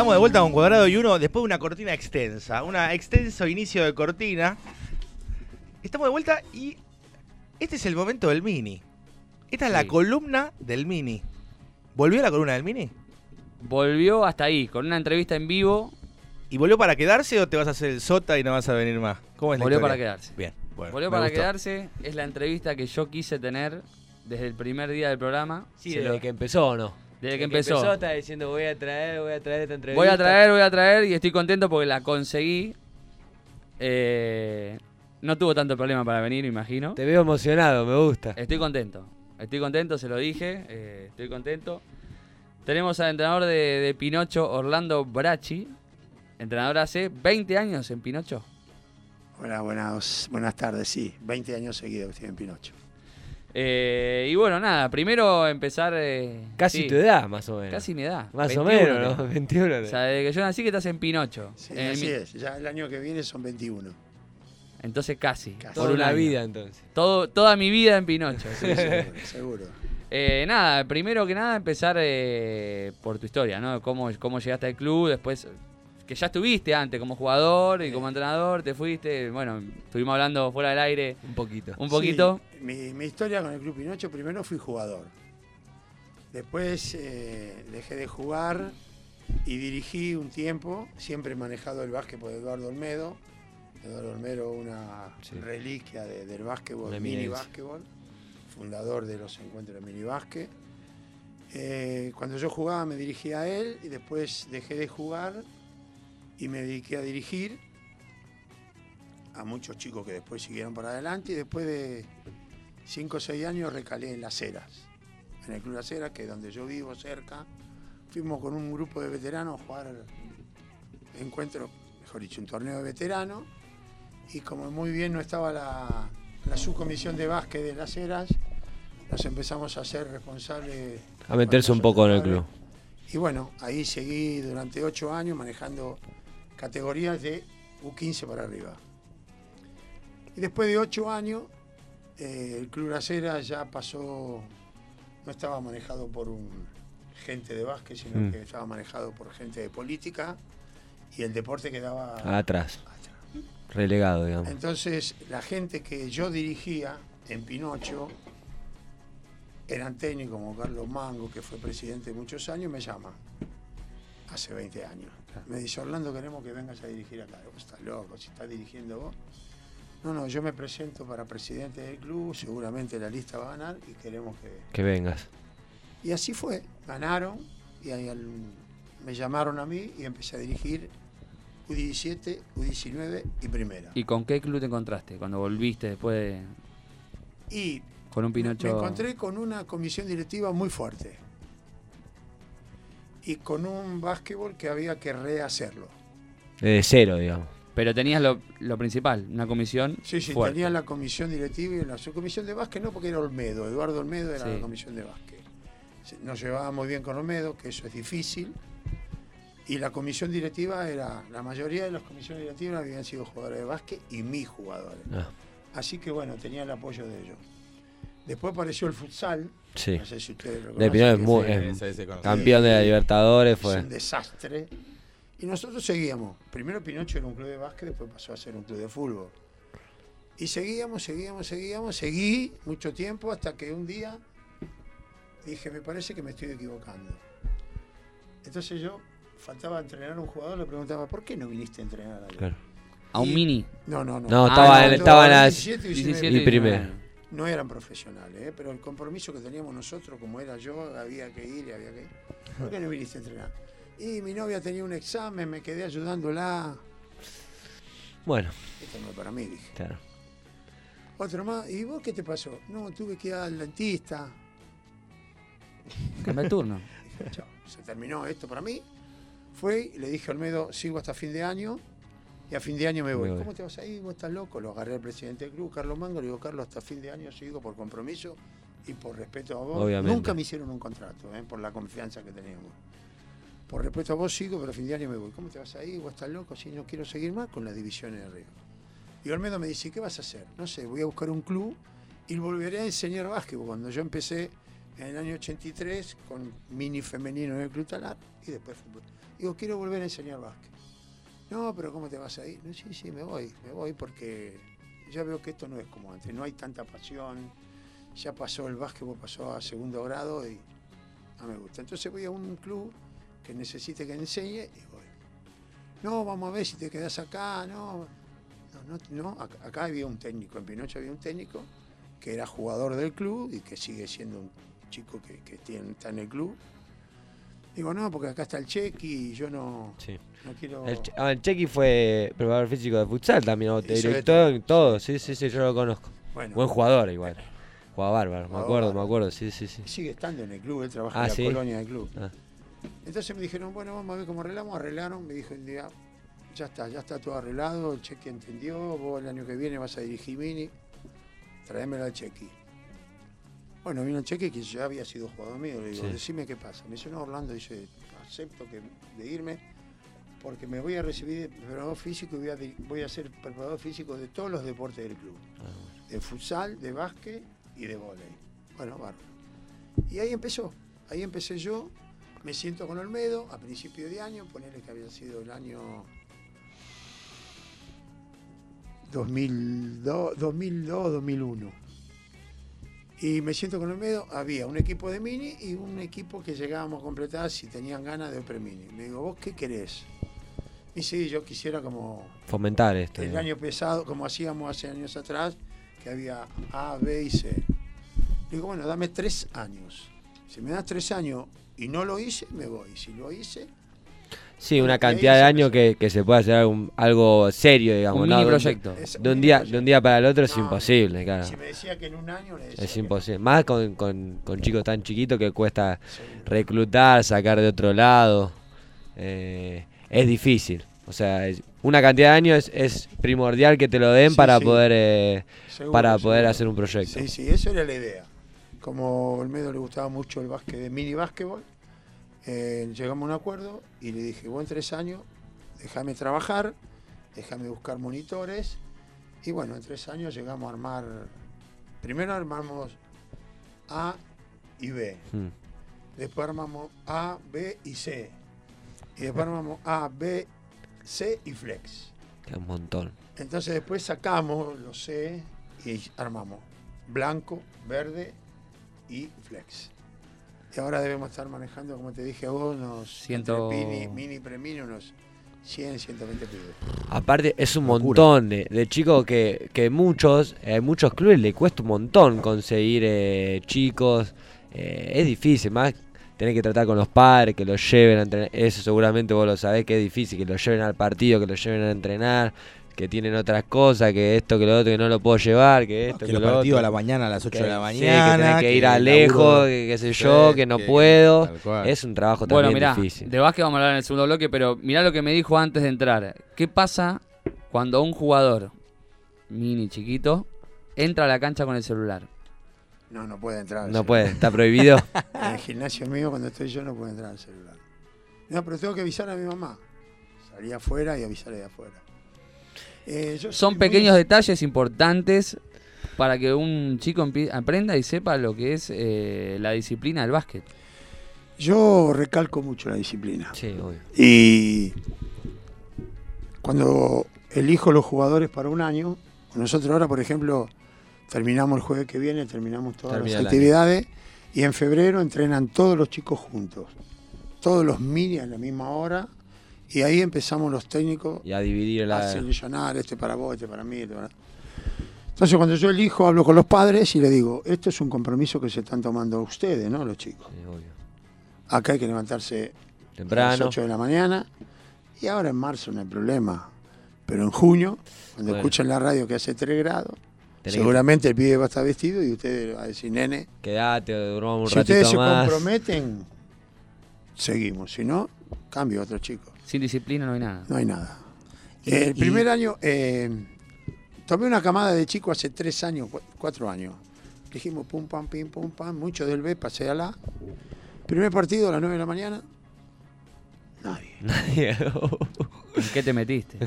Estamos de vuelta con Cuadrado y Uno después de una cortina extensa, un extenso inicio de cortina. Estamos de vuelta y este es el momento del mini. Esta es la columna del mini. ¿Volvió la columna del mini? Volvió hasta ahí, con una entrevista en vivo. ¿Y volvió para quedarse o te vas a hacer el sota y no vas a venir más? ¿Cómo es la Volvió historia? para quedarse. Bien, bueno. Volvió para gustó. quedarse. Es la entrevista que yo quise tener desde el primer día del programa. Sí, desde lo- que empezó o no. Desde que Desde empezó. está diciendo voy a traer, voy a traer esta entrevista. Voy a traer, voy a traer y estoy contento porque la conseguí. Eh, no tuvo tanto problema para venir, imagino. Te veo emocionado, me gusta. Estoy contento. Estoy contento, se lo dije. eh, estoy contento. Tenemos al entrenador de, de Pinocho, Orlando Brachi. Entrenador hace 20 años en Pinocho. Hola, buenas, buenas tardes. Sí, 20 años seguidos que estoy en Pinocho. Eh, y bueno, nada, primero empezar. eh, Casi sí, tu edad, más o menos. Casi mi edad. Más o 21 menos, ¿no? tengo. 21. O sea, desde que yo nací que estás en Pinocho. Sí, En así mi- es. Ya el año que viene son 21. Entonces casi. Por un una año. vida entonces. Todo, toda mi vida en Pinocho. sí, sí. seguro, seguro. Eh, nada, primero que nada empezar eh, por tu historia, ¿no? Cómo, cómo llegaste al club, después que ya estuviste antes como jugador y como entrenador, te fuiste, bueno, estuvimos hablando fuera del aire Un poquito. un poquito. Sí, mi, mi historia con el Club Pinocho, primero fui jugador. Después eh, dejé de jugar y dirigí un tiempo, siempre manejado el básquet por Eduardo Olmedo. Eduardo Olmedo, una Sí. reliquia de- del básquetbol, Una mini básquetbol, fundador de los encuentros de mini básquet. Eh, cuando yo jugaba me dirigía a él y después dejé de jugar y me dediqué a dirigir a muchos chicos que después siguieron para adelante y después de 5 o 6 años recalé en Las Heras, en el Club Las Heras, que es donde yo vivo cerca. Fuimos con un grupo de veteranos a jugar encuentro, mejor dicho, un torneo de veteranos y como muy bien no estaba la, la subcomisión de básquet de Las Heras, nos empezamos a ser responsables. A meterse un poco en el club. Y bueno, ahí seguí durante ocho años manejando categorías de U15 para arriba. Y después de ocho años, eh, el Club Las ya pasó, no estaba manejado por un gente de básquet, sino Mm. que estaba manejado por gente de política y el deporte quedaba Atrás. atrás. Relegado, digamos. Entonces, la gente que yo dirigía en Pinocho eran técnicos como Carlos Mango, que fue presidente muchos años, me llama hace 20 años. Me dice, Orlando, queremos que vengas a dirigir acá. Vos estás loco, si estás dirigiendo vos. No, no, yo me presento para presidente del club, seguramente la lista va a ganar y queremos que... Que vengas. Y así fue, ganaron y ahí al- me llamaron a mí y empecé a dirigir U17, U19 y primera. ¿Y con qué club te encontraste cuando volviste después de, Y con un Pinocho? me encontré con una comisión directiva muy fuerte y con un básquetbol que había que rehacerlo. Desde cero, digamos. Pero tenías lo, lo principal, una comisión Sí, sí, fuerte. tenía la comisión directiva y la subcomisión de básquet no porque era Olmedo, Eduardo Olmedo era Sí. la comisión de básquet. Nos llevaba muy bien con Olmedo, que eso es difícil. Y la comisión directiva era, la mayoría de las comisiones directivas habían sido jugadores de básquet y mis jugadores. Ah, Así que bueno, tenía el apoyo de ellos. Después apareció el futsal, sí. no sé si ustedes lo es conocen, que muy- es campeón de la Libertadores es fue. un desastre. Y nosotros seguíamos. Primero Pinocho era un club de básquet, después pasó a ser un club de fútbol. Y seguíamos, seguíamos, seguíamos, seguí mucho tiempo hasta que un día dije, me parece que me estoy equivocando. Entonces yo faltaba entrenar a un jugador, le preguntaba, ¿por qué no viniste a entrenar a Claro. A un Y- mini. No, no, no. No, Ah, estaba no, estaba en las 17 y 17 19. y primero. 19. No eran profesionales, ¿eh? pero el compromiso que teníamos nosotros, como era yo, había que ir y había que ir. ¿Por qué no viniste a entrenar? Y mi novia tenía un examen, me quedé ayudándola. Bueno, Esto no es para mí, dije. claro. Otro más, ¿y vos qué te pasó? No, tuve que ir al dentista. Cambia el turno. Dije, chao, se terminó esto para mí. Fue le dije a Olmedo, sigo hasta fin de año y a fin de año me voy. Me voy. ¿Cómo te vas a ir? ¿Vos estás loco? Lo agarré al presidente del club, Carlos Mango, le digo, Carlos, hasta fin de año sigo por compromiso y por respeto a vos. Obviamente. Nunca me hicieron un contrato, ¿eh? por la confianza que teníamos. Por respeto a vos sigo, pero a fin de año me voy. ¿Cómo te vas a ir? ¿Vos estás loco? Si no quiero seguir más con las divisiones de arriba. Y Olmedo me dice, ¿qué vas a hacer? No sé, voy a buscar un club y volveré a enseñar básquetbol. Cuando yo empecé en el año 83 con mini femenino en el Club Talar y después fútbol. Digo, quiero volver a enseñar básquet. No, pero ¿cómo te vas a ir? No, sí, sí, me voy, me voy porque ya veo que esto no es como antes, no hay tanta pasión, ya pasó el básquetbol, pasó a segundo grado y no me gusta. Entonces voy a un club que necesite que enseñe y voy. No, vamos a ver si te quedas acá, no. No, no, no. Acá, había un técnico, en Pinocho había un técnico que era jugador del club y que sigue siendo un chico que, está en el club. Digo, no, porque acá está el Chequi y yo no, Sí. no quiero. El, Che- ah, el Chequi fue preparador físico de futsal también, o Hizo de director, todo. todo. Sí, sí, sí, yo lo conozco. Bueno, Buen jugador igual. Jugaba bárbaro, me acuerdo, me acuerdo, sí, sí, sí. sigue estando en el club, él trabaja Ah, en la ¿sí? colonia del club. Ah. Entonces me dijeron, bueno, vamos a ver cómo arreglamos. Arreglaron, me dijo el día, ya está, ya está todo arreglado, el Chequi entendió, vos el año que viene vas a dirigir Mini, tráemelo al Chequi. Bueno, vino el Chequi que ya había sido jugador mío, le digo, Sí. decime qué pasa. Me dice, no, Orlando, dice, acepto que, de irme porque me voy a recibir de preparador físico y voy a, voy a ser preparador físico de todos los deportes del club. Ah, bueno. De futsal, de básquet y de vóley. Bueno, bárbaro. Y ahí empezó. Ahí empecé yo. Me siento con Olmedo a principio de año, ponerle que había sido el año 2002, 2002 2001. Y me siento con Olmedo, había un equipo de mini y un equipo que llegábamos a completar si tenían ganas de Upper Mini. Le digo, ¿vos qué querés? Y sí, yo quisiera como Fomentar esto. el año pesado, como hacíamos hace años atrás, que había A, B y C. Digo, bueno, dame tres años. Si me das tres años y no lo hice, me voy. Si lo hice, Sí, una cantidad de años que, que se puede hacer algo, algo serio, digamos. Un ¿no? mini proyecto. De un, día, de un día para el otro es No, imposible, claro. Si me decía que en un año le decía Es que- imposible. Más con, con, con chicos tan chiquitos que cuesta reclutar, sacar de otro lado. eh, es difícil. O sea, es- una cantidad de años es, es primordial que te lo den Sí, para sí. poder eh, Seguro, para poder seguro. hacer un proyecto. Sí, sí, eso era la idea. Como a Olmedo le gustaba mucho el básquet de mini básquetbol, eh, llegamos a un acuerdo y le dije, vos en tres años, déjame trabajar, déjame buscar monitores. Y bueno, en tres años llegamos a armar, primero armamos A y B, Mm. después armamos A, B y C. Y después armamos A, B, C y Flex. Que un montón. Entonces después sacamos los C y armamos blanco, verde y flex. Y ahora debemos estar manejando, como te dije a vos, unos Ciento- mini, mini, premini, unos 100, 120 pibes. Aparte, es un Locura. montón de, de chicos que, que muchos, eh, muchos clubes le cuesta un montón conseguir eh, chicos. eh, es difícil, más tener que tratar con los padres, que los lleven a entrenar. Eso seguramente vos lo sabés que es difícil, que los lleven al partido, que los lleven a entrenar, que tienen otras cosas, que esto, que lo otro, que no lo puedo llevar, que esto, que que, los lo partidos a la mañana, a las 8 Que- de la sí, mañana. que tenés que ir a lejos, que qué sé Sí, yo, que no que- puedo. Es un trabajo Bueno, también mirá, difícil. de básquet vamos a hablar en el segundo bloque, pero mirá lo que me dijo antes de entrar. ¿Qué pasa cuando un jugador mini chiquito entra a la cancha con el celular? No, no puede entrar. al No puede, está prohibido. En el gimnasio mío, cuando estoy yo, no puede entrar al celular. No, pero tengo que avisar a mi mamá. Salí afuera y avisarle de afuera. Eh, Son muy- pequeños detalles importantes para que un chico aprenda y sepa lo que es eh, la disciplina del básquet. Yo recalco mucho la disciplina. sí, obvio. Y cuando elijo los jugadores para un año, nosotros ahora, por ejemplo, terminamos el jueves que viene, terminamos todas Termina las actividades y en febrero entrenan todos los chicos juntos, todos los mini a la misma hora y ahí empezamos los técnicos Y a dividir a seleccionar este para vos, este para mí, este para... Entonces cuando yo elijo hablo con los padres y le digo, esto es un compromiso que se están tomando ustedes, ¿no? Los chicos. Sí, obvio. Acá hay que levantarse a las Temprano. 8 de la mañana. Y ahora en marzo no hay problema. Pero en junio, cuando Bueno. escuchan la radio que hace 3 grados, seguramente el pibe va a estar vestido y usted va a decir, nene, durmamos un si ustedes se comprometen, seguimos. Si no, cambio a otro chico. Sin disciplina no hay nada. No hay nada. Y- el y- primer año, eh, tomé una camada de chicos hace 3 años, 4 años. Dijimos pum, pam, pim, pum, pam, mucho del B, pasé a la. Primer partido a las 9 de la mañana, nadie. ¿En qué te metiste?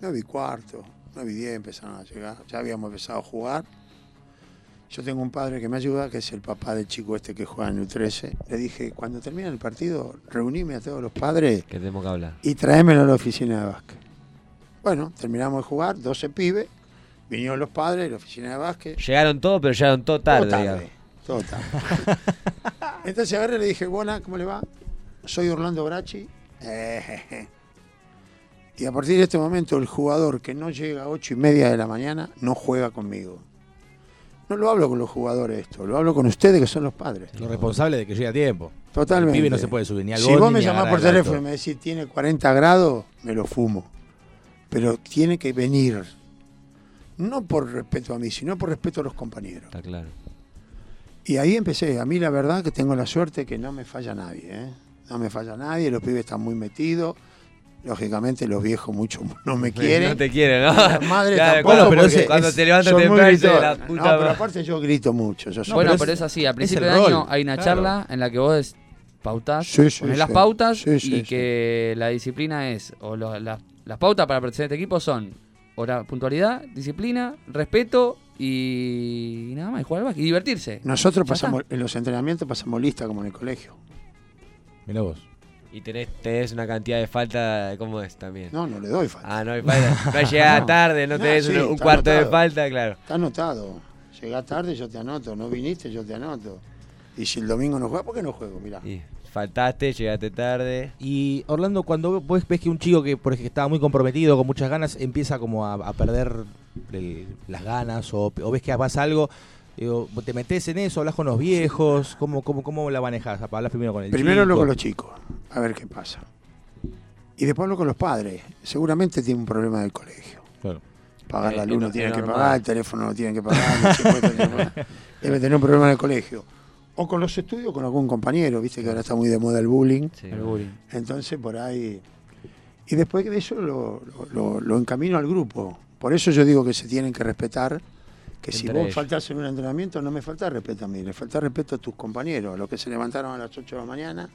9 y cuarto, 9 y 10 empezaron a llegar. Ya habíamos empezado a jugar. Yo tengo un padre que me ayuda, que es el papá del chico este que juega en el 13. Le dije, cuando termine el partido, reunime a todos los padres Que tenemos que hablar. y tráemelo a la oficina de básquet. Bueno, terminamos de jugar, 12 pibes, vinieron los padres de la oficina de básquet. Llegaron todos, pero llegaron todo tarde. todo tarde, todo tarde. Entonces agarré y le dije, buena, ¿cómo le va? Soy Orlando Brachi. Eh. Y a partir de este momento, el jugador que no llega a 8 y media de la mañana no juega conmigo. No lo hablo con los jugadores esto, lo hablo con ustedes que son los padres. Los responsables de que llegue a tiempo. Totalmente. El pibe no se puede subir ni al Si vos me llamás por el teléfono y me decís tiene 40 grados, me lo fumo. Pero tiene que venir. No por respeto a mí, sino por respeto a los compañeros. Está claro. Y ahí empecé. A mí la verdad que tengo la suerte que no me falla nadie. ¿eh? No me falla nadie, los pibes están muy metidos. Lógicamente los viejos mucho no me quieren. No te quieren, ¿no? Las madres Claro, tampoco, cuando, pero porque ese- cuando es- te levantas son muy temprano dices, la puta No, pero madre". aparte yo grito mucho. Yo soy- bueno, pero pero es- es así. Al principio rol, año hay una claro. charla en la que vos des- pautás, Sí, sí, ponés las pautas Sí, sí, y sí. que la disciplina es, o lo- la- las pautas para pertenecer a este equipo son hora, puntualidad, disciplina, respeto y nada más, y jugar al básquet y divertirse. Nosotros pasamos, en los entrenamientos pasamos lista como en el colegio. Mirá vos. Y tenés, tenés una cantidad de falta, ¿cómo es también? No, no le doy falta. Ah, no hay falta. No llegada No. tarde, no No, tenés sí, un, cuarto de falta, claro. Está anotado. Llegás tarde, yo te anoto. No viniste, yo te anoto. Y si el domingo no juega, ¿por qué no juego? Mirá. Y faltaste, llegaste tarde. Y Orlando, cuando vos ves que un chico que por ejemplo, estaba muy comprometido, con muchas ganas, empieza como a, a perder el- las ganas o, o ves que pasa algo, digo, ¿te metes en eso? ¿Hablas con los viejos? ¿Cómo, cómo, cómo la manejas? ¿Hablas primero con el Primero hablo con los chicos, a ver qué pasa. Y después hablo con los padres. Seguramente tiene un problema del colegio. Claro. Pagar Eh, la luz no- es que normal. pagar, el teléfono no tienen que pagar, debe tener un problema en el colegio. O con los estudios, con algún compañero, viste que ahora está muy de moda el bullying. Sí. El bullying. Entonces por ahí. Y después de eso lo, lo- lo- lo encamino al grupo. Por eso yo digo que se tienen que respetar. Que si vos ellos. faltás en un entrenamiento, no me falta respeto a mí, le falta respeto a tus compañeros, a los que se levantaron a las 8 de la mañana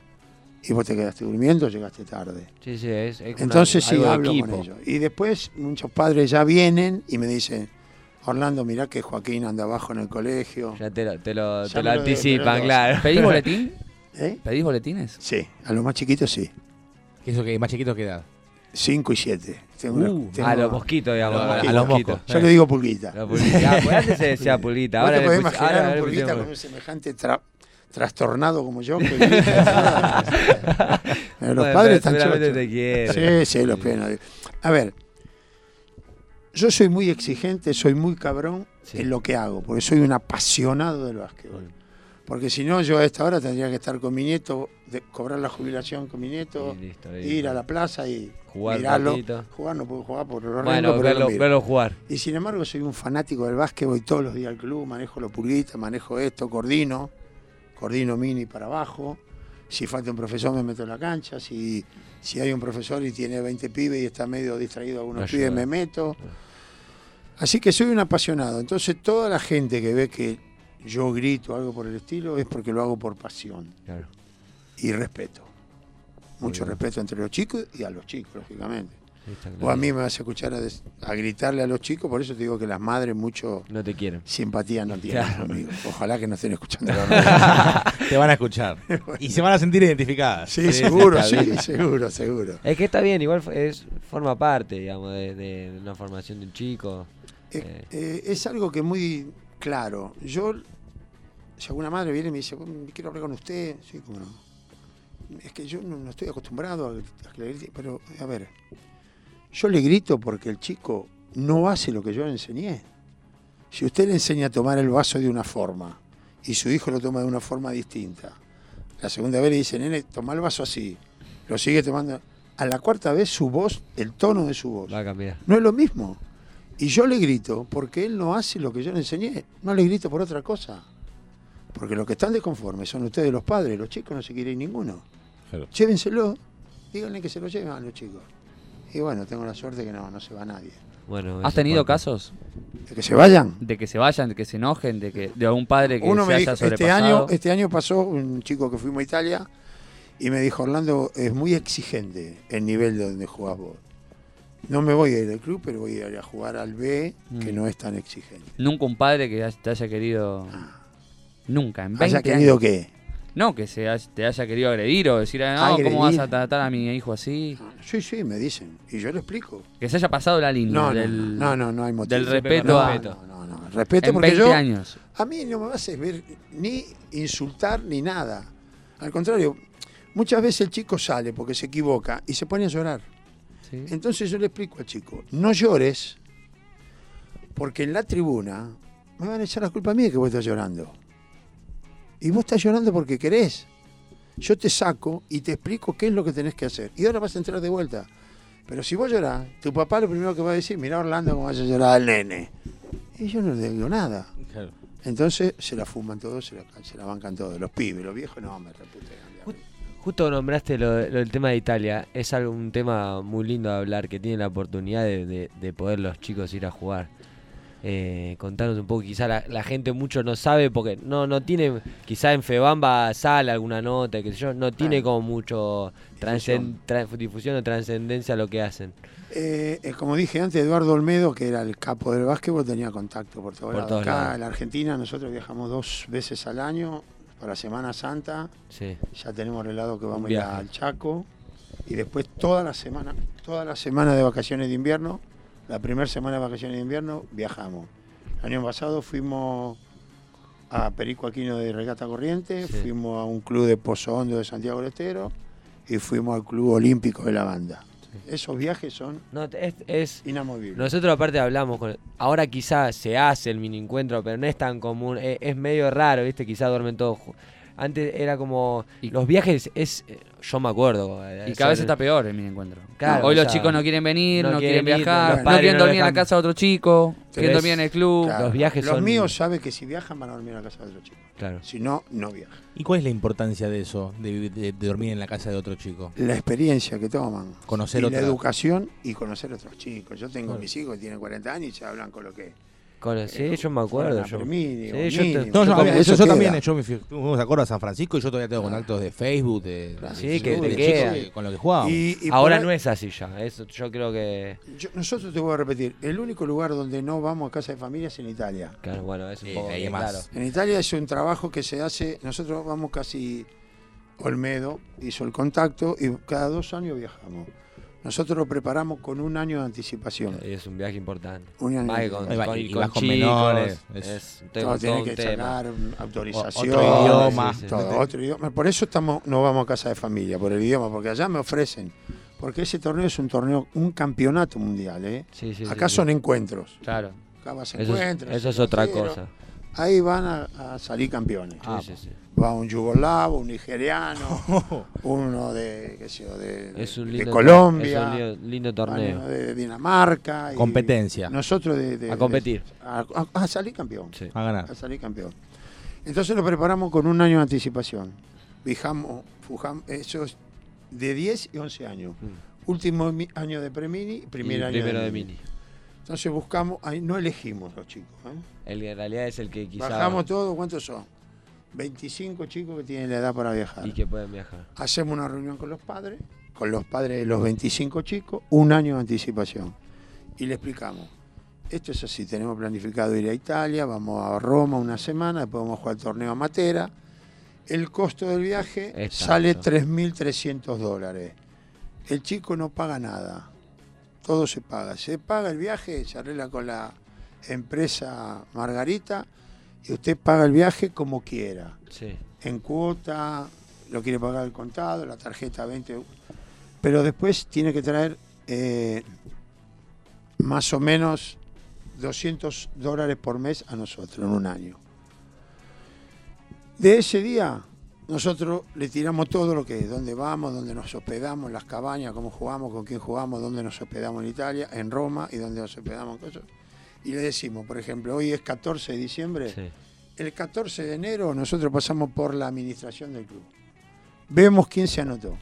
y vos te quedaste durmiendo, llegaste tarde. Sí, sí, es, es una- Entonces sí hablo equipo. con ellos. Y después muchos padres ya vienen y me dicen, Orlando, mirá que Joaquín anda abajo en el colegio. Ya te lo, te lo, te lo lo anticipan, lo- claro. ¿Pedís boletín? ¿Eh? ¿Pedís boletines? Sí, a los más chiquitos sí. ¿Qué eso que más chiquito que edad? 5 y 7. Uh, A los mosquitos, digamos. A a los mosquitos. Yo le digo pulguita. La pulguita. Ah, pues antes se decía pulguita. ¿Vos Ahora te podés pus- imaginar ahora un pulguita con un semejante tra- trastornado como yo? que los Bueno, padres están chochos. Sí, sí, los penas. A ver, yo soy muy exigente, soy muy cabrón Sí. en lo que hago, porque soy un apasionado del básquetbol. Porque si no, yo a esta hora tendría que estar con mi nieto, de- cobrar la jubilación con mi nieto, listo, ir a la plaza y Jugar mirarlo. Jugar no puedo jugar por los Bueno, pero verlo, lo verlo jugar. Y sin embargo soy un fanático del básquet, voy todos los días al club, manejo los pulguitas, manejo esto, coordino, coordino mini para abajo. Si falta un profesor me meto en la cancha, si, si hay un profesor y tiene 20 pibes y está medio distraído algunos pibes me meto. Así que soy un apasionado. Entonces toda la gente que ve que yo grito algo por el estilo es porque lo hago por pasión Claro. y respeto. Mucho respeto entre los chicos y a los chicos, lógicamente. O a mí me vas a escuchar a, des- a gritarle a los chicos, por eso te digo que las madres mucho No te quieren. simpatía no tienen Claro. conmigo. Ojalá que no estén escuchando. Te van a escuchar. y se van a sentir identificadas. Sí, seguro, sí, bien. seguro, seguro. Es que está bien, igual es, forma parte, digamos, de, de una formación de un chico. Eh, Eh. eh, es algo que es muy claro. Yo, si alguna madre viene y me dice, "Bueno, quiero hablar con usted, sí, cómo no. Es que yo no, no estoy acostumbrado a, a que le grite, pero a ver, yo le grito porque el chico no hace lo que yo le enseñé. Si usted le enseña a tomar el vaso de una forma y su hijo lo toma de una forma distinta, la segunda vez le dice, nene, toma el vaso así, lo sigue tomando. A la cuarta vez su voz, el tono de su voz, no es lo mismo. Y yo le grito porque él no hace lo que yo le enseñé. No le grito por otra cosa. Porque los que están desconformes son ustedes los padres. Los chicos no se quieren ninguno. Claro. Llévenselo. Díganle que se lo lleven a los chicos. Y bueno, tengo la suerte que no, no se va nadie. Bueno, ¿Has tenido casos De que se vayan. de que se vayan, de que se enojen, de que de algún padre que Uno se me haya dijo, este año, este año pasó un chico que fuimos a Italia y me dijo, Orlando, es muy exigente el nivel de donde jugás vos. No me voy a ir del club, pero voy a ir a jugar al B, que Mm. no es tan exigente. Nunca un padre que te haya querido. Nunca, en 20 ¿Haya querido años. qué? No, que se te haya querido agredir o decir, ah, no, ¿cómo vas a tratar a mi hijo así? Sí, sí, me dicen. Y yo lo explico. Que se haya pasado la línea No, no, del, no, no, no hay motivo. del respeto con a. respeto. No, no, no. Respeto En porque 20 yo. años. A mí no me vas a ver ni insultar ni nada. Al contrario, muchas veces el chico sale porque se equivoca y se pone a llorar. Sí. Entonces yo le explico al chico, no llores, porque en la tribuna me van a echar la culpa a mí de que vos estás llorando. Y vos estás llorando porque querés. Yo te saco y te explico qué es lo que tenés que hacer. Y ahora vas a entrar de vuelta. Pero si vos llorás, tu papá lo primero que va a decir, mira Orlando cómo vas a llorar al nene. Y yo no le digo nada. Claro. Entonces se la fuman todos, se la, se la bancan todos. Los pibes, los viejos no, me reputean. Justo nombraste lo, lo del tema de Italia. Es algo, un tema muy lindo de hablar, que tienen la oportunidad de, de- de poder los chicos ir a jugar. Eh, contanos un poco, quizá la, la gente mucho no sabe, porque no no tiene, quizá en Febamba sale alguna nota, que sé yo, no tiene Ah. como mucho difusión o trascendencia lo que hacen. Eh, eh, como dije antes, Eduardo Olmedo, que era el capo del básquetbol, tenía contacto por todos Por Acá lados. en la Argentina nosotros viajamos dos veces al año para Semana Santa. Sí. Ya tenemos arreglado que vamos a ir al Chaco. Y después toda la semana, toda la semana de vacaciones de invierno, la primera semana de vacaciones de invierno, viajamos. El año pasado fuimos a Perico Aquino de Regata Corriente, Sí. fuimos a un club de Pozo Hondo de Santiago del Estero y fuimos al Club Olímpico de la Banda. Esos viajes son No, es, es- inamovibles. nosotros aparte hablamos con ahora quizás se hace el mini encuentro, pero no es tan común, es, es medio raro, ¿viste? Quizás duermen todos. Antes era como Y- los viajes es yo me acuerdo. eh, Y cada vez está peor en mi encuentro. Claro, Hoy los sea, chicos no quieren venir, no no, quieren viajar, no quieren no dormir en la casa de otro chico, quieren dormir en el club. Claro, los viajes Los son- míos saben que si viajan van a dormir en la casa de otro chico. Claro. Si no, no viajan. ¿Y cuál es la importancia de eso, de, vivir- de- de dormir en la casa de otro chico? La experiencia que toman. Conocer y otra- la educación y conocer otros chicos. Yo tengo Claro. mis hijos que tienen 40 años y se hablan con lo que Con- Eh, sí, yo me acuerdo. Yo, Sí, te-. No, eso, también, yo me fui, fuimos a San Francisco y yo todavía tengo contactos de Facebook, de. Sí, de- que de te chicos queda. con lo que jugábamos. Y- y Ahora no es así ya. Eso yo creo que. yo- nosotros te voy a repetir, el único lugar donde no vamos a casa de familia es en Italia. Claro, bueno, es un Sí, poco ahí más. claro. En Italia es un trabajo que se hace, nosotros vamos casi, Olmedo hizo el contacto y cada dos años viajamos. Nosotros lo preparamos con un año de anticipación. Es un viaje importante. Un año que con, con- y con vas con chicos, menores, Es, es- un Todo todo tiene que sacar autorización. otro idioma. Sí, sí. Todo, otro idioma. Por eso estamos, no vamos a casa de familia, por el idioma, porque allá me ofrecen. Porque ese torneo es un torneo, un campeonato mundial, ¿eh? Sí, sí, sí, Acá sí. son encuentros. Claro. Acá vas a Eso es, encuentros. eso es otra cosa. Ahí van a, a salir campeones. Ah, sí, sí. Va un yugoslavo, un nigeriano, uno de, qué sé yo, de, Es un de lindo, Colombia, Es un lindo, torneo. uno de Dinamarca. y Competencia. Nosotros de, de- A competir. a, a- a salir campeón. Sí. A ganar. a salir campeón. Entonces lo preparamos con un año de anticipación. Fijamos, fujamos, eso es de 10 y 11 años. Mm. Último mi- año de Premini primer Y año primero de, de mini. mini. Entonces buscamos, ahí no elegimos los chicos. ¿eh? El que en realidad es el que quizá. Bajamos todo, ¿cuántos son? 25 chicos que tienen la edad para viajar. Y que pueden viajar. Hacemos una reunión con los padres, con los padres de los 25 chicos, un año de anticipación. Y le explicamos, esto es así, tenemos planificado ir a Italia, vamos a Roma una semana, después vamos a jugar el torneo a Matera. El costo del viaje Exacto. sale 3.300 dólares. El chico no paga nada, todo se paga. Se paga el viaje, se arregla con la empresa Margarita y usted paga el viaje como quiera Sí. en cuota, lo quiere pagar el contado, la tarjeta 20, pero después tiene que traer eh, más o menos 200 dólares por mes a nosotros en un año. De ese día, nosotros le tiramos todo lo que es, dónde vamos, dónde nos hospedamos, las cabañas, cómo jugamos, con quién jugamos, dónde nos hospedamos en Italia, en Roma y dónde nos hospedamos en cosas. Y le decimos, por ejemplo, hoy es 14 de diciembre, sí. el 14 de enero nosotros pasamos por la administración del club. Vemos quién se anotó.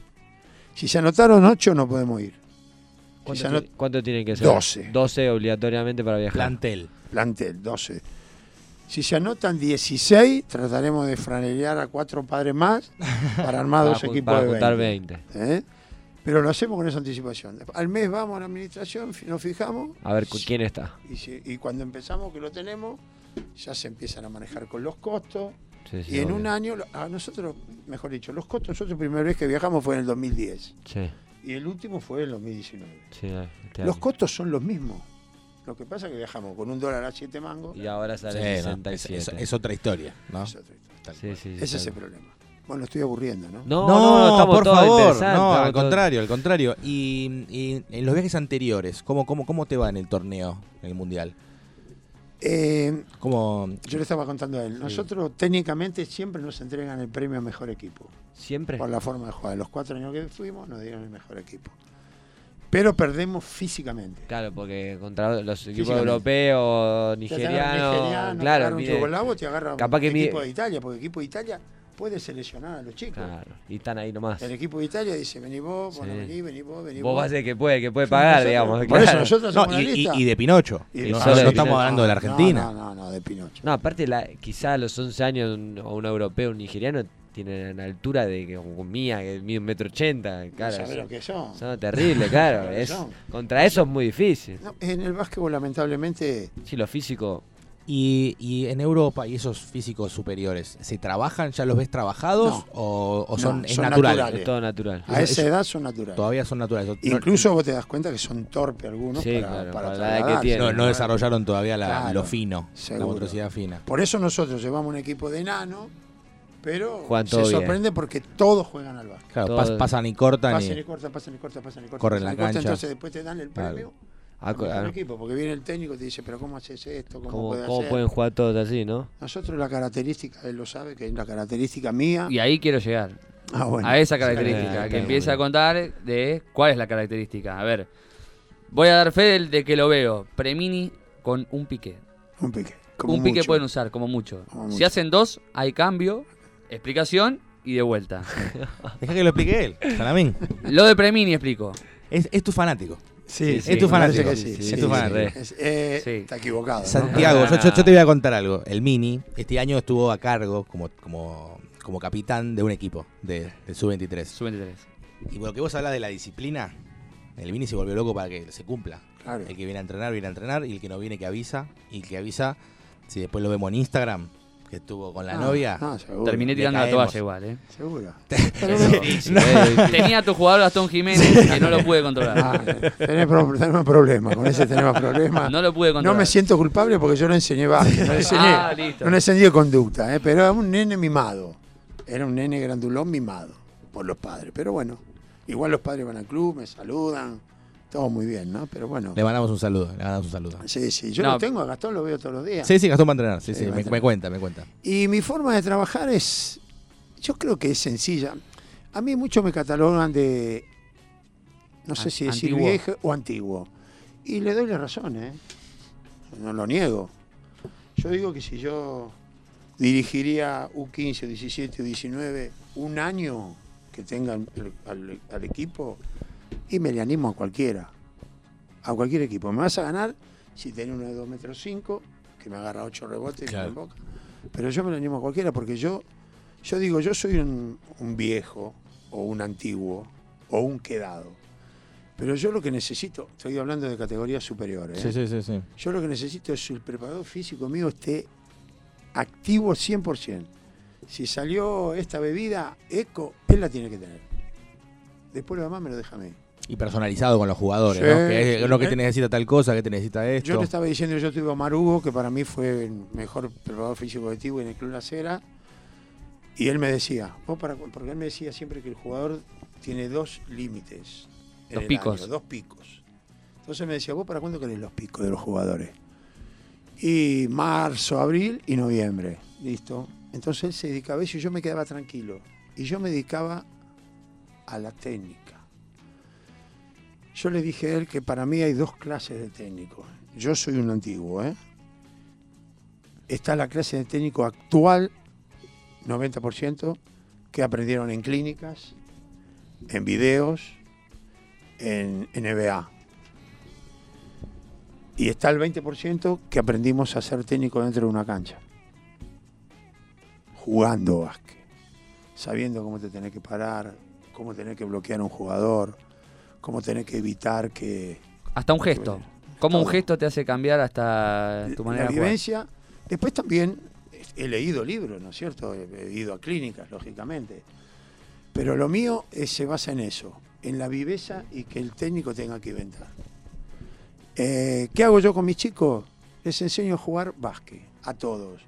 Si se anotaron 8 no podemos ir. Si ¿Cuánto, anot- ti- cuánto tienen que ser? 12. 12 obligatoriamente para viajar. Plantel. plantel, 12. Si se anotan 16, trataremos de franelear a cuatro padres más para armar dos equipos para de juntar 20. 20. ¿eh? Pero lo hacemos con esa anticipación. Al mes vamos a la administración, nos fijamos A ver quién está. y, si- y cuando empezamos que lo tenemos, ya se empiezan a manejar con los costos. Sí, sí, y en obvio. un año, a nosotros, mejor dicho, los costos, nosotros la primera vez que viajamos fue en el 2010 Sí, y el último fue en el 2019. sí, este Los costos son los mismos. Lo que pasa es que viajamos con un dólar a 7 mangos. Y ahora Sí, sale no, es, 67. es- es otra historia, ¿no? es otra historia. Sí, sí, sí, Ese es el problema. Bueno, estoy aburriendo, ¿no? No, No, no, por favor, no, al contrario, al contrario. Y, y en los viajes anteriores, ¿cómo, cómo, ¿cómo te va en el torneo, en el mundial? Eh, ¿Cómo, yo le estaba contando a él. Nosotros técnicamente siempre nos entregan el premio a mejor equipo. Siempre. Por la forma de jugar. Los cuatro años que fuimos nos dieron el mejor equipo. Pero perdemos físicamente. Claro, porque contra los equipos europeos, nigerianos, nigeriano, claro, yugoslavo, te agarra capaz un que equipo de Italia, porque el equipo de Italia puede seleccionar a los chicos. claro, y están ahí nomás. El equipo de Italia dice, vení vos, Sí. bueno, vení, vení vos, vení Vos vos. vas a que puede, que puede pagar, nosotros- digamos. Por claro. eso nosotros No, hacemos y, de Pinocho. Y no, de- no estamos Pinocho. hablando de la No, Argentina. No, no, no, de Pinocho. No, aparte, la, quizá a los 11 años un, o un europeo, un nigeriano, tiene una altura de que como mía, que mide un metro ochenta. Claro, ¿Sabés son, lo que son? son terribles, claro. Es, son. contra eso es muy difícil. No, en el básquetbol, lamentablemente, Sí, lo físico. Y, y en Europa, ¿y esos físicos superiores, se trabajan? ¿Ya los ves trabajados? No. o, o No, son, es son natural? naturales. Es todo natural. a esa edad son naturales. Todavía son naturales. No- Incluso vos te das cuenta que son torpes algunos Sí, para, claro, para para la edad que tienen. no, no desarrollaron todavía la- Claro, lo fino, seguro. la motricidad fina. Por eso nosotros llevamos un equipo de enano, pero se bien. sorprende porque todos juegan al básquet. Claro, pasan y cortan Pasan y y... cortan, pasan y cortan, pasan y cortan. Corren pasan la cortan, cancha. Entonces después te dan el Claro. premio Ah, equipo, porque viene el técnico y te dice, pero ¿cómo haces esto? ¿Cómo, ¿Cómo, puedes cómo hacer? pueden jugar todos así, no? Nosotros la característica, él lo sabe, que es la característica mía. Y ahí quiero llegar. Ah, bueno. a esa característica, que empieza a contar de cuál es la característica. A ver, voy a dar fe del- de que lo veo. Premini con un pique. Un pique. como un pique mucho. pueden usar, como mucho. Como Si hacen dos, hay cambio, explicación y de vuelta. Deja que lo explique él, Salamín. lo de Premini explico. Es, es tu fanático. Sí, Sí, es tu fanático. que sí, Sí, sí, es tu sí, fanático. sí. Es- eh, Sí. Está equivocado. ¿no? Santiago, No, yo, no, yo- no. yo te voy a contar algo. El Mini este año estuvo a cargo como, como, como capitán de un equipo de, del Sub-23. Sub-23. Y por lo que vos hablas de la disciplina, el Mini se volvió loco para que se cumpla. Claro. El que viene a entrenar, viene a entrenar. Y el que no viene, que avisa. Y el que avisa, si después lo vemos en Instagram, que estuvo con la Ah, novia. No, seguro. Terminé tirando la toalla igual, ¿eh? Seguro. Tenía a tu jugador Gastón Jiménez que no lo pude controlar. Ah, tenés, pro- tenemos problemas, con ese tenemos problemas. No lo pude No controlar. me siento culpable porque yo no enseñé básquet, no enseñé, Ah, no enseñé conducta, ¿eh? pero era un nene mimado. Era un nene grandulón mimado por los padres. Pero bueno, igual los padres van al club, me saludan, todo muy bien, ¿no? Pero bueno. Le mandamos un saludo. Le mandamos un saludo. Sí, sí, yo No. lo tengo, a Gastón lo veo todos los días. Sí, sí, Gastón va a entrenar. Sí, Sí, me, entrenar. me cuenta, me cuenta. Y mi forma de trabajar es, yo creo que es sencilla. A mí muchos me catalogan de, no sé si decir antiguo. viejo o antiguo. Y le doy la razón, ¿eh? No lo niego. Yo digo que si yo dirigiría U15, 17 o 19 un año que tenga el- al, al equipo, y me le animo a cualquiera. A cualquier equipo. Me vas a ganar si tenés uno de 2 metros 5, que me agarra 8 rebotes y me Claro. Pero yo me lo animo a cualquiera porque yo, yo digo, yo soy un, un viejo o un antiguo o un quedado. Pero yo lo que necesito, estoy hablando de categorías superiores, ¿eh? Sí, sí, sí, sí. yo lo que necesito es que el preparador físico mío esté activo 100%. Si salió esta bebida eco, él la tiene que tener. Después lo demás me lo deja a mí. Y personalizado con los jugadores, Sí, ¿no? Que es lo que te necesita tal cosa, que te necesita esto. Yo le estaba diciendo, yo tuve a Omar Hugo, que para mí fue el mejor preparador físico de Tibu en el Club La Cera, y él me decía, vos para, porque él me decía siempre que el jugador tiene dos límites. Dos picos. año, dos picos. Entonces me decía, vos para cuándo querés los picos de los jugadores? Y marzo, abril y noviembre. Listo. Entonces él se dedicaba a eso y yo me quedaba tranquilo. Y yo me dedicaba a la técnica. Yo le dije a él que para mí hay dos clases de técnicos. Yo soy un antiguo, ¿eh? Está la clase de técnico actual, 90%, que aprendieron en clínicas, en videos, en, NBA. Y está el 20% que aprendimos a ser técnico dentro de una cancha. Jugando básquet. Sabiendo cómo te tenés que parar, cómo tenés que bloquear a un jugador, cómo tenés que evitar que... Hasta un gesto. ¿Cómo un Todo. gesto te hace cambiar hasta tu manera la de jugar? vivencia. Después también he leído libros, ¿no es cierto? He, ido a clínicas, lógicamente. Pero lo mío eh, se basa en eso, en la viveza y que el técnico tenga que inventar. Eh, ¿Qué hago yo con mis chicos? Les enseño a jugar básquet, a todos.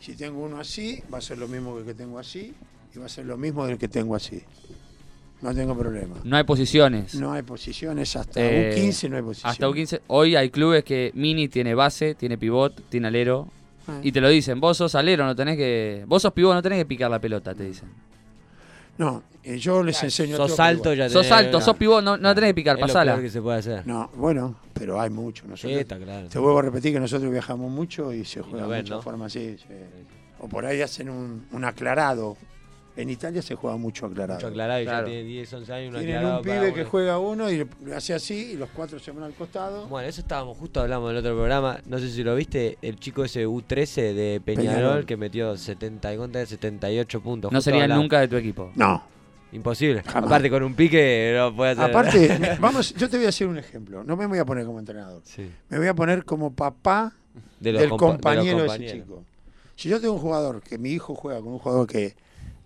Si tengo uno así, va a ser lo mismo que el que tengo así y va a ser lo mismo del que tengo así. No tengo problema. No hay posiciones. No hay posiciones, hasta Eh, U15 no hay posiciones. Hasta U15. Hoy hay clubes que Mini tiene base, tiene pivot, tiene alero. Ah. Y te lo dicen, vos sos alero, no tenés que. Vos sos pivot, no tenés que picar la pelota, te dicen. No, eh, yo les enseño Sos alto ya Sos tenés- sos pivot, no, no tenés que picar, es lo pasala. peor que se puede hacer. No, bueno, pero hay mucho. Sí, Nosotros, está claro. te vuelvo a repetir que nosotros viajamos mucho y se juega de muchas ¿no? formas así. sí. O por ahí hacen un, un aclarado. En Italia se juega mucho aclarado. Mucho aclarado y Claro. ya tiene 10, 11 años. Tienen un pibe que uno. juega uno y le hace así y los cuatro se van al costado. Bueno, eso estábamos, justo hablamos del otro programa. No sé si lo viste, el chico ese U13 de Peñarol, Peñarol. que metió 70 y contra 78 puntos. No sería hablamos. nunca de tu equipo. No. Imposible. Jamás. Aparte, con un pique no puede hacer. Aparte, vamos, yo te voy a hacer un ejemplo. No me voy a poner como entrenador. Sí. Me voy a poner como papá De los del compa- de los compañero de, ese chico. Si yo tengo un jugador que mi hijo juega con un jugador que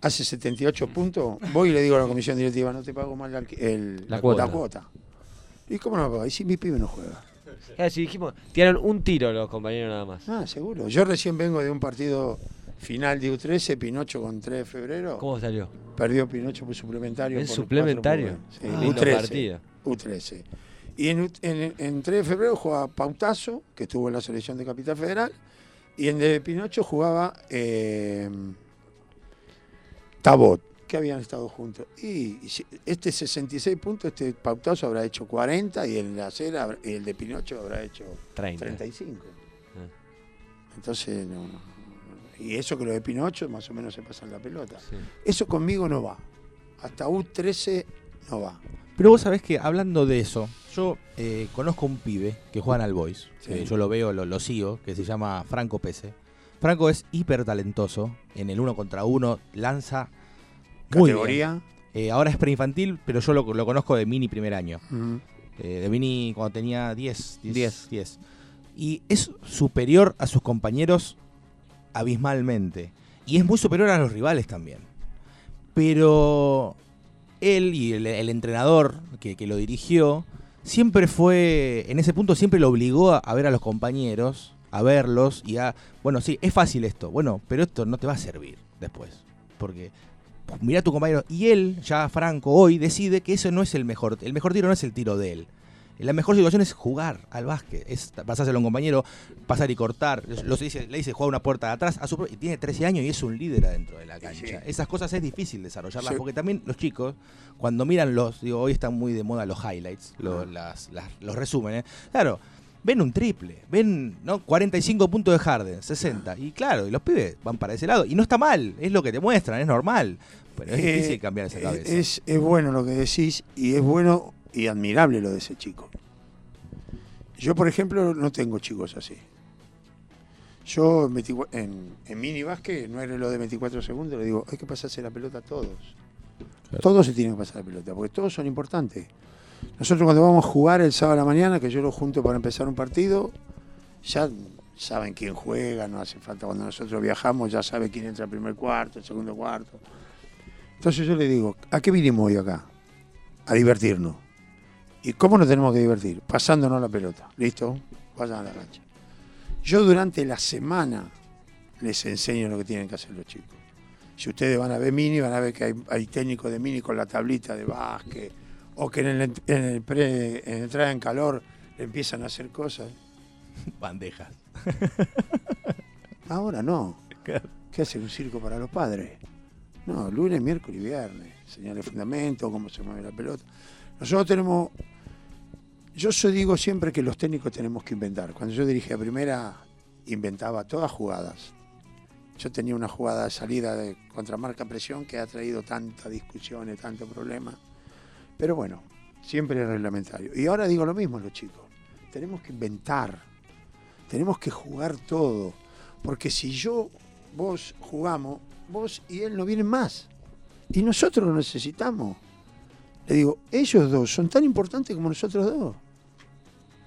hace 78 puntos, voy y le digo a la comisión directiva, no te pago más el, alqui- el- La cuota. cuota. ¿Y cómo no me pago? ¿Y si mi pibe no juega? Claro, si dijimos, tiraron un tiro los compañeros nada más. Ah, seguro. Yo recién vengo de un partido final de U13, Pinocho con 3 de febrero. ¿Cómo salió? Perdió Pinocho por suplementario. ¿En por suplementario? Ah, Sí, lindo U13. partido. U13. Y en, en, en 3 de febrero jugaba Pautazo, que estuvo en la selección de Capital Federal, y en de Pinocho jugaba eh, Tabot, que habían estado juntos. Y, este 66 puntos, este Pautazo habrá hecho 40 y el de Acera, el de Pinocho habrá hecho 30. 35. Ah. Entonces, no, no. y eso que lo de Pinocho más o menos se pasan la pelota. Sí. Eso conmigo no va. Hasta U13 no va. Pero vos sabés que hablando de eso, yo eh, conozco un pibe que juega en All Boys. Sí. eh, yo lo veo, lo, lo sigo, que se llama Franco Pese. Franco es hiper talentoso. En el uno contra uno lanza muy bien. Categoría. Eh, ahora es preinfantil, pero yo lo, lo conozco de mini primer año. Eh, de mini cuando tenía 10. 10. Diez. 10. Y es superior a sus compañeros abismalmente. Y es muy superior a los rivales también. Pero él y el, el entrenador que, que lo dirigió, siempre fue, en ese punto siempre lo obligó a, a ver a los compañeros, a verlos y a, bueno, sí, es fácil esto, bueno, pero esto no te va a servir después. Porque mira a tu compañero. Y él, ya Franco, hoy decide que eso no es el mejor. El mejor tiro no es el tiro de él. La mejor situación es jugar al básquet. Es pasárselo a un compañero, pasar y cortar. Lo dice, le dice juega una puerta de atrás. A su, y tiene 13 años y es un líder adentro de la cancha. Sí. Esas cosas es difícil desarrollarlas. Sí. Porque también los chicos, cuando miran los. Digo, hoy están muy de moda los highlights, lo- las- las- los resúmenes. Claro. Ven un triple, ven ¿no? 45 puntos de Harden, 60. Y claro, y los pibes van para ese lado. Y no está mal, es lo que te muestran, es normal. Pero es Eh, difícil cambiar esa eh, cabeza. Es, es bueno lo que decís y es bueno y admirable lo de ese chico. Yo, por ejemplo, no tengo chicos así. Yo en, 24 en, en mini básquet, no era lo de 24 segundos, le digo, hay que pasarse la pelota a todos. Claro. Todos se tienen que pasar la pelota, porque todos son importantes. Nosotros cuando vamos a jugar el sábado a la mañana, que yo lo junto para empezar un partido, ya saben quién juega, no hace falta. Cuando nosotros viajamos ya sabe quién entra al primer cuarto, el segundo cuarto. Entonces yo le digo, ¿a qué vinimos hoy acá? A divertirnos. ¿Y cómo nos tenemos que divertir? Pasándonos la pelota. ¿Listo? Vayan a la cancha. Yo durante la semana les enseño lo que tienen que hacer los chicos. Si ustedes van a ver mini, van a ver que hay técnicos de mini con la tablita de básquet, o que en el, en el pre, en entrada en calor empiezan a hacer cosas. Bandejas. Ahora no. ¿Qué hace un circo para los padres? No, lunes, miércoles y viernes. Enseñar el fundamento, cómo se mueve la pelota. Nosotros tenemos. Yo digo siempre que los técnicos tenemos que inventar. Cuando yo dirigía primera, inventaba todas jugadas. Yo tenía una jugada de salida de contramarca presión que ha traído tantas discusiones, tanto problema. Pero bueno, siempre es reglamentario. Y ahora digo lo mismo a los chicos. Tenemos que inventar. Tenemos que jugar todo. Porque si yo, vos jugamos, vos y él no vienen más. Y nosotros lo necesitamos. Le digo, ellos dos son tan importantes como nosotros dos.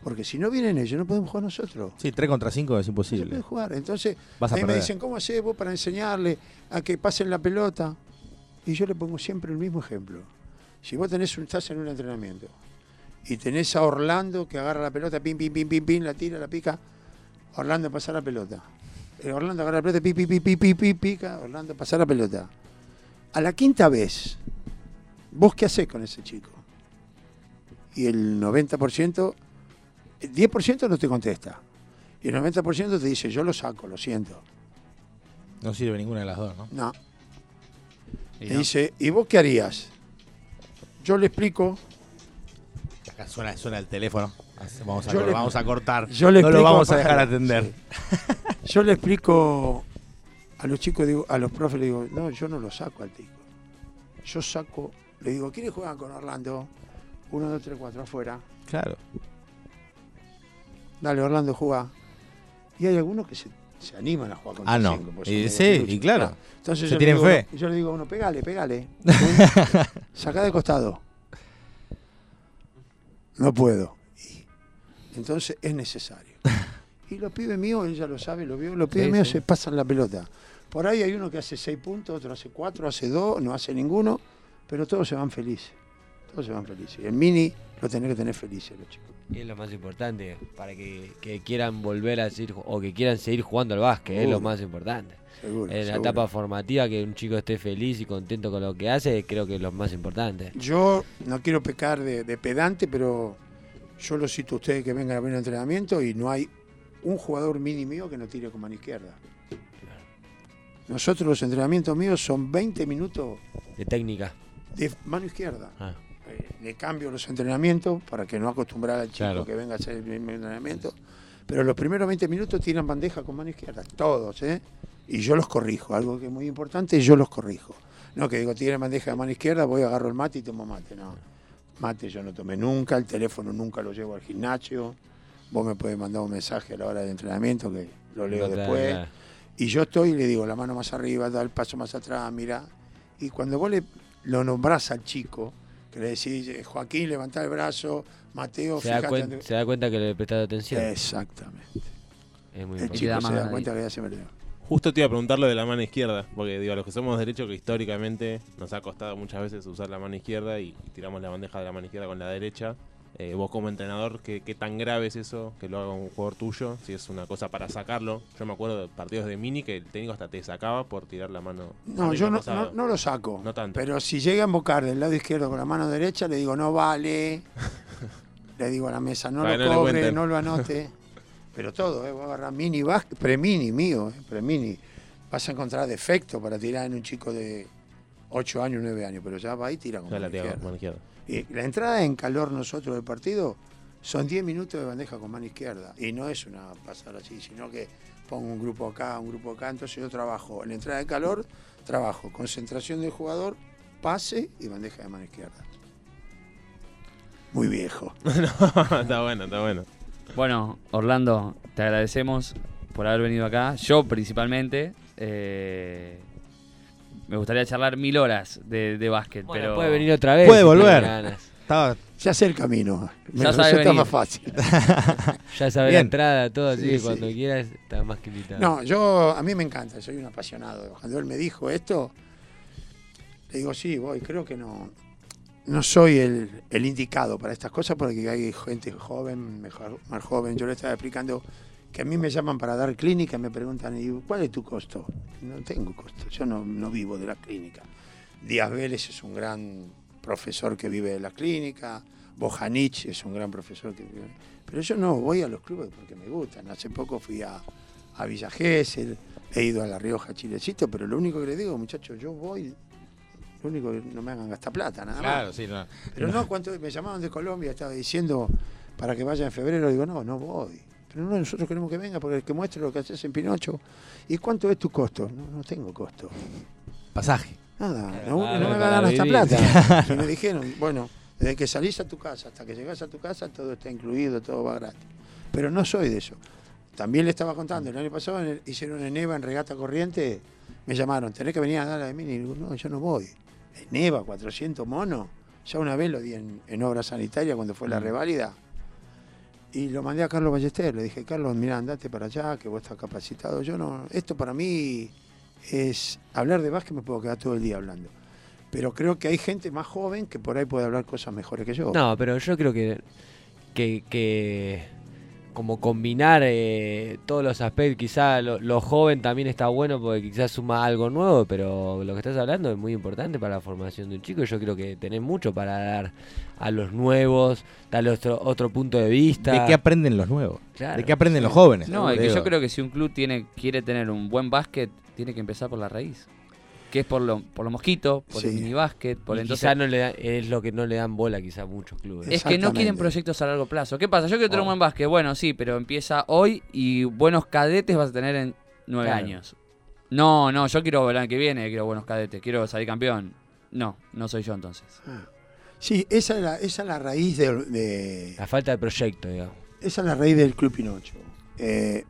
Porque si no vienen ellos, no podemos jugar nosotros. Sí, 3 contra 5 es No imposible. puede jugar. Entonces, Vas a a mí me dicen, ¿cómo haces vos para enseñarle a que pasen la pelota? Y yo le pongo siempre el mismo ejemplo. Si vos tenés un, estás en un entrenamiento y tenés a Orlando que agarra la pelota, pim, pim, pim, pim, pim, la tira, la pica, Orlando pasa la pelota. Eh, Orlando agarra la pelota, pi, pi, pi, pi, pi, pi, pica, Orlando pasa la pelota. A la quinta vez, ¿vos qué hacés con ese chico? Y el 90%, el 10% no te contesta. Y el 90% te dice, yo lo saco, lo siento. No sirve ninguna de las dos, ¿no? No. Y Me no. dice, ¿y vos qué harías? Yo le explico, Acá suena, suena el teléfono. Vamos a, le- vamos a cortar. yo le no lo vamos a dejar atender. yo le explico a los chicos, digo, a los profes, le digo, no, yo no lo saco al tico. Yo saco, le digo, ¿quiénes juegan con Orlando? Uno, dos, tres, cuatro, afuera. Claro. Dale, Orlando, juega. Y hay algunos que se, se animan a jugar con Ah, no. cinco, Y sí, y claro. Entonces Se yo le tienen digo, fe. Yo le digo a uno, pegale, pegale. Sacá de costado. No puedo. Y entonces es necesario. Y los pibes míos, él ya lo sabe, lo vio, los pibes Sí, míos sí. se pasan la pelota. Por ahí hay uno que hace seis puntos, otro hace cuatro, hace dos, no hace ninguno, pero todos se van felices. Todos se van felices. Y el mini lo tenés que tener felices los chicos. Es lo más importante, para que, que quieran volver a seguir, o que quieran seguir jugando al básquet, es lo más importante. Seguro. En la seguro. etapa formativa, que un chico esté feliz y contento con lo que hace, creo que es lo más importante. Yo no quiero pecar de, de pedante, pero yo lo cito a ustedes que vengan a ver un entrenamiento y no hay un jugador mini mío que no tire con mano izquierda. Nosotros los entrenamientos míos son 20 minutos De técnica. de mano izquierda. Ah. Eh, le cambio los entrenamientos para que no acostumbrar al chico Claro. que venga a hacer el mismo entrenamiento. Pero los primeros 20 minutos tiran bandeja con mano izquierda, todos, ¿eh? Y yo los corrijo, algo que es muy importante, yo los corrijo. No que digo, tiene bandeja de mano izquierda, voy, agarro el mate y tomo mate, no. Mate yo no tomé nunca, el teléfono nunca lo llevo al gimnasio. Vos me podés mandar un mensaje a la hora de entrenamiento que lo leo después. Y yo estoy y le digo, la mano más arriba, da el paso más atrás, mira. Y cuando vos le, lo nombrás al chico, que le decís, eh, Joaquín, levantá el brazo, Mateo, Se da, fíjate. dónde-". se da cuenta que le prestado atención. Exactamente. es muy El da chico se da ahí. cuenta que ya se me olvidó. Justo te iba a preguntar lo de la mano izquierda, porque digo, a los que somos derechos que históricamente nos ha costado muchas veces usar la mano izquierda y tiramos la bandeja de la mano izquierda con la derecha. Eh, vos como entrenador, ¿qué, ¿qué tan grave es eso que lo haga un jugador tuyo? Si es una cosa para sacarlo. Yo me acuerdo de partidos de mini que el técnico hasta te sacaba por tirar la mano. No, yo no, no, no lo saco. No tanto. Pero si llega a embocar del lado izquierdo con la mano derecha, le digo, no vale. le digo a la mesa, no Para lo cobre, no lo anote. Pero todo, ¿eh? Voy a agarrar mini, pre-mini mío, ¿eh? pre-mini. Vas a encontrar defecto para tirar en un chico de 8 años, 9 años, pero ya va y tira con la mano izquierda. Y la entrada en calor nosotros del partido son 10 minutos de bandeja con mano izquierda. Y no es una pasada así, sino que pongo un grupo acá, un grupo acá. Entonces yo trabajo en la entrada de calor, trabajo concentración del jugador, pase y bandeja de mano izquierda. Muy viejo. está bueno, está bueno. Bueno, Orlando, te agradecemos por haber venido acá. Yo principalmente. eh, me gustaría charlar mil horas de, de básquet, Bueno, pero puede venir otra vez. Puede si volver. Estaba Ya sé el camino. Me Ya sabe venir. más fácil. Ya sabe la Bien. entrada, todo, así Sí, que sí. cuando quieras está más que invitado. No, yo, a mí me encanta, soy un apasionado. Cuando él me dijo esto, le digo, sí, voy, creo que no, no soy el, el indicado para estas cosas porque hay gente joven, mejor, más joven. Yo le estaba explicando que a mí me llaman para dar clínica y me preguntan, ¿y cuál es tu costo? No tengo costo, yo no, no vivo de la clínica. Díaz Vélez es un gran profesor que vive de la clínica, Bojanich es un gran profesor que vive. Pero yo no voy a los clubes porque me gustan. Hace poco fui a, a Villa Gesell, he ido a La Rioja, Chilecito, pero lo único que les digo, muchachos, yo voy, lo único que no me hagan gastar plata, nada más. Claro, sí, no. Pero no, cuando me llamaban de Colombia, estaba diciendo para que vaya en febrero, digo, no, no voy. Pero no, nosotros queremos que venga porque el que muestre lo que haces en Pinocho. ¿Y cuánto es tu costo? No, no tengo costo. Pasaje. Nada, Claro, no, claro, no me van a gastar vivir. plata. Y me dijeron, bueno, desde que salís a tu casa hasta que llegás a tu casa, todo está incluido, todo va gratis. Pero no soy de eso. También le estaba contando, el año pasado en el- hicieron en Eva, en Regata Corriente, me llamaron, tenés que venir a dar la de mí. Y digo, no, yo no voy. En Eva, 400 monos. Ya una vez lo di en, en obra sanitaria cuando fue la Mm. reválida. Y lo mandé a Carlos Ballester. Le dije, Carlos, mira, andate para allá, que vos estás capacitado. Yo no. Esto para mí es. Hablar de básquet me puedo quedar todo el día hablando. Pero creo que hay gente más joven que por ahí puede hablar cosas mejores que yo. No, pero yo creo que, que, que como combinar eh, todos los aspectos, quizá lo, lo joven también está bueno porque quizás suma algo nuevo, pero lo que estás hablando es muy importante para la formación de un chico. y Yo creo que tenés mucho para dar a los nuevos, darle otro, otro punto de vista. ¿De qué aprenden los nuevos? Claro. ¿De qué aprenden los jóvenes? No, es que yo creo que si un club tiene quiere tener un buen básquet, tiene que empezar por la raíz. Que es por lo, por los mosquitos, por el minibásquet, por Y entonces. quizá no le da- es lo que no le dan bola quizá a muchos clubes. Es que no quieren proyectos a largo plazo. ¿Qué pasa? Yo quiero tener un Oh. buen básquet. Bueno, sí, pero empieza hoy y buenos cadetes vas a tener en nueve Claro. años. No, no, yo quiero el año que viene, quiero buenos cadetes, quiero salir campeón. No, no soy yo entonces. Ah. Sí, esa es la, esa es la raíz de, de- La falta de proyecto, digamos. esa es la raíz del Club Pinocho. Eh,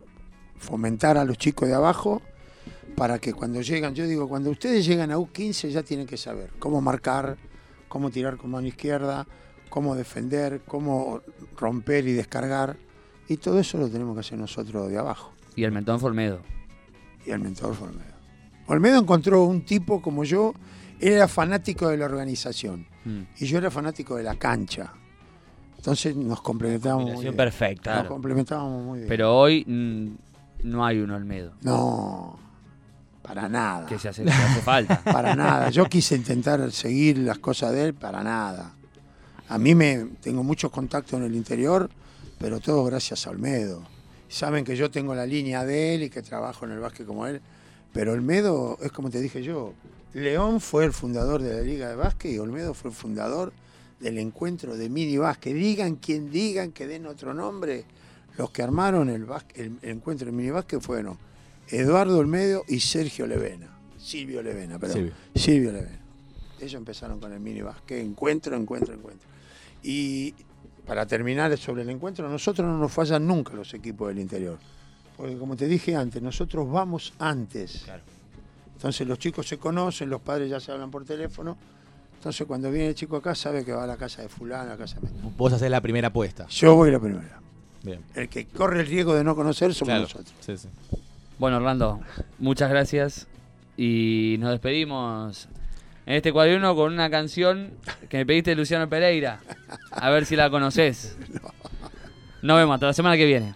fomentar a los chicos de abajo para que cuando llegan, yo digo, cuando ustedes llegan a U15 ya tienen que saber cómo marcar, cómo tirar con mano izquierda, cómo defender, cómo romper y descargar. Y todo eso lo tenemos que hacer nosotros de abajo. Y el mentón fue Olmedo. Y el mentor Olmedo. Olmedo encontró un tipo como yo, él era fanático de la organización Mm. y yo era fanático de la cancha. Entonces nos complementábamos muy bien. perfecta. Nos Claro. complementábamos muy bien. Pero hoy mm, no hay un Olmedo. No, para nada. Que se hace, se hace falta. Para nada. Yo quise intentar seguir las cosas de él, para nada. A mí me tengo muchos contactos en el interior, pero todo gracias a Olmedo. Saben que yo tengo la línea de él y que trabajo en el básquet como él, pero Olmedo es como te dije yo. León fue el fundador de la Liga de Básquet y Olmedo fue el fundador del encuentro de mini básquet. Digan quien digan que den otro nombre. Los que armaron el, básquet- el- el encuentro de mini básquet fueron Eduardo Olmedo y Sergio Levena. Silvio Levena, perdón. Silvio. Silvio Levena. Ellos empezaron con el mini básquet, encuentro, encuentro, encuentro. Y para terminar sobre el encuentro, nosotros no nos fallan nunca los equipos del interior. Porque como te dije antes, nosotros vamos antes. Entonces los chicos se conocen, los padres ya se hablan por teléfono. Entonces cuando viene el chico acá sabe que va a la casa de fulano, a la casa de... Vos hacés la primera apuesta. Yo voy la primera. Bien. El que corre el riesgo de no conocer somos Claro. nosotros. Sí, sí. Bueno, Orlando, muchas gracias. Y nos despedimos en este cuaderno con una canción que me pediste de Luciano Pereira. A ver si la conoces. Nos vemos hasta la semana que viene.